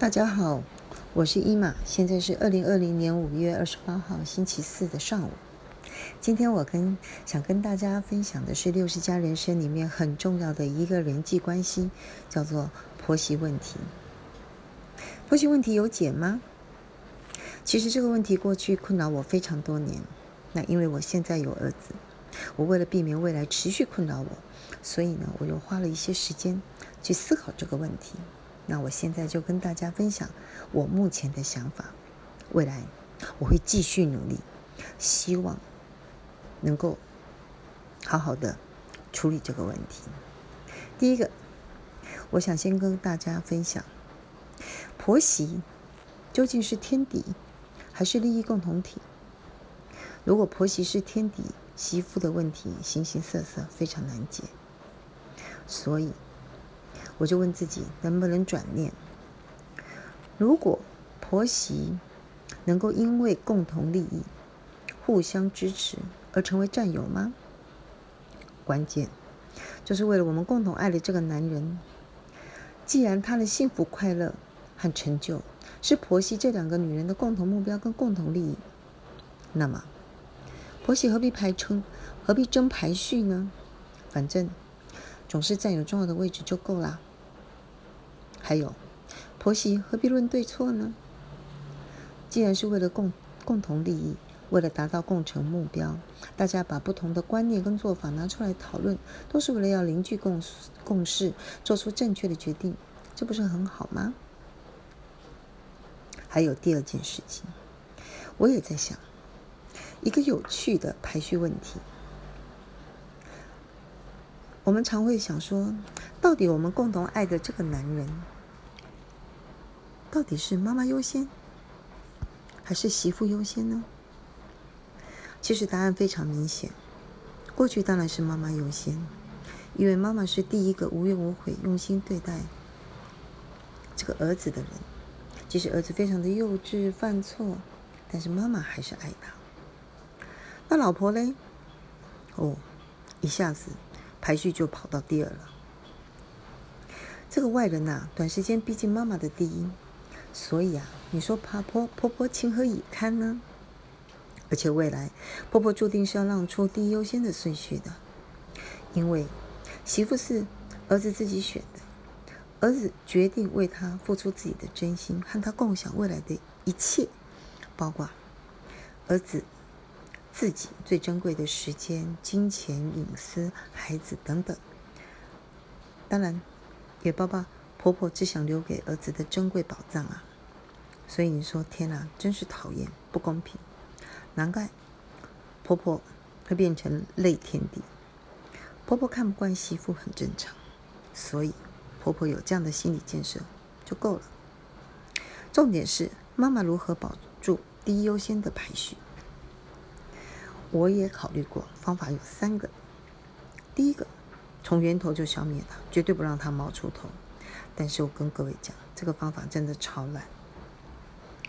大家好，我是伊玛，现在是二零二零年五月二十八号星期四的上午。今天我跟想跟大家分享的是六十家人生里面很重要的一个人际关系，叫做婆媳问题。婆媳问题有解吗？其实这个问题过去困扰我非常多年。那因为我现在有儿子，我为了避免未来持续困扰我，所以呢，我又花了一些时间去思考这个问题。那我现在就跟大家分享我目前的想法，未来我会继续努力，希望能够好好的处理这个问题。第一个，我想先跟大家分享，婆媳究竟是天敌还是利益共同体？如果婆媳是天敌，媳妇的问题形形色色，非常难解，所以。我就问自己能不能转念？如果婆媳能够因为共同利益、互相支持而成为战友吗？关键就是为了我们共同爱的这个男人。既然他的幸福、快乐和成就是婆媳这两个女人的共同目标跟共同利益，那么婆媳何必排称，何必争排序呢？反正总是占有重要的位置就够啦。还有，婆媳何必论对错呢？既然是为了共共同利益，为了达到共成目标，大家把不同的观念跟做法拿出来讨论，都是为了要凝聚共共识，做出正确的决定，这不是很好吗？还有第二件事情，我也在想一个有趣的排序问题。我们常会想说，到底我们共同爱的这个男人，到底是妈妈优先，还是媳妇优先呢？其实答案非常明显，过去当然是妈妈优先，因为妈妈是第一个无怨无悔、用心对待这个儿子的人。即使儿子非常的幼稚、犯错，但是妈妈还是爱他。那老婆嘞？哦，一下子。排序就跑到第二了。这个外人呐，短时间逼近妈妈的第一，所以啊，你说怕婆婆婆情何以堪呢？而且未来婆婆注定是要让出第一优先的顺序的，因为媳妇是儿子自己选的，儿子决定为他付出自己的真心，和他共享未来的一切，包括儿子。自己最珍贵的时间、金钱、隐私、孩子等等，当然给爸爸婆婆只想留给儿子的珍贵宝藏啊！所以你说天哪，真是讨厌，不公平！难怪婆婆会变成泪天地。婆婆看不惯媳妇很正常，所以婆婆有这样的心理建设就够了。重点是妈妈如何保住第一优先的排序。我也考虑过，方法有三个。第一个，从源头就消灭它，绝对不让它冒出头。但是我跟各位讲，这个方法真的超烂。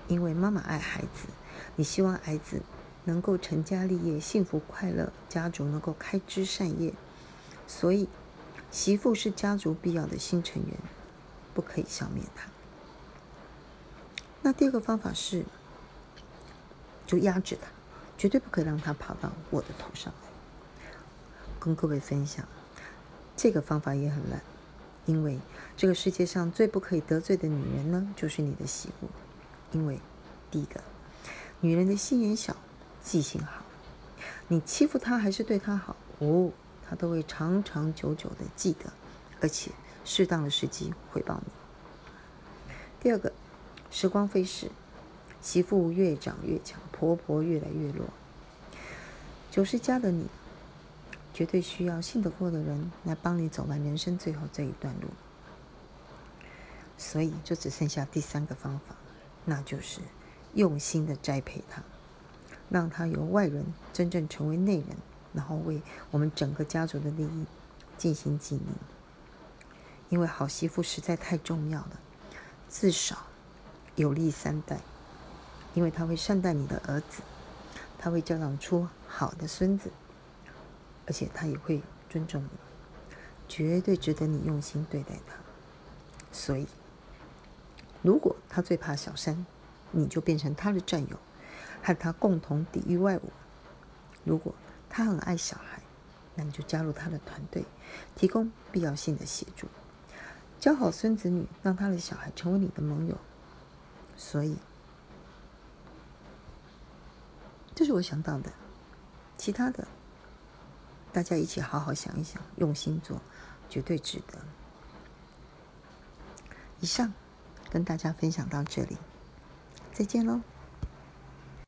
因为妈妈爱孩子，你希望孩子能够成家立业、幸福快乐，家族能够开枝散叶，所以媳妇是家族必要的新成员，不可以消灭它。那第二个方法是，就压制它。绝对不可以让他跑到我的头上来。跟各位分享，这个方法也很烂，因为这个世界上最不可以得罪的女人呢，就是你的媳妇。因为第一个，女人的心眼小，记性好，你欺负她还是对她好，哦，她都会长长久久的记得，而且适当的时机回报你。第二个，时光飞逝。媳妇越长越强，婆婆越来越弱。九十加的你，绝对需要信得过的人来帮你走完人生最后这一段路。所以，就只剩下第三个方法，那就是用心的栽培他，让他由外人真正成为内人，然后为我们整个家族的利益进行经营。因为好媳妇实在太重要了，至少有利三代。因为他会善待你的儿子，他会教导出好的孙子，而且他也会尊重你，绝对值得你用心对待他。所以，如果他最怕小三，你就变成他的战友，和他共同抵御外物。如果他很爱小孩，那你就加入他的团队，提供必要性的协助，教好孙子女，让他的小孩成为你的盟友。所以，这是我想到的。其他的，大家一起好好想一想，用心做，绝对值得。以上跟大家分享到这里，再见喽。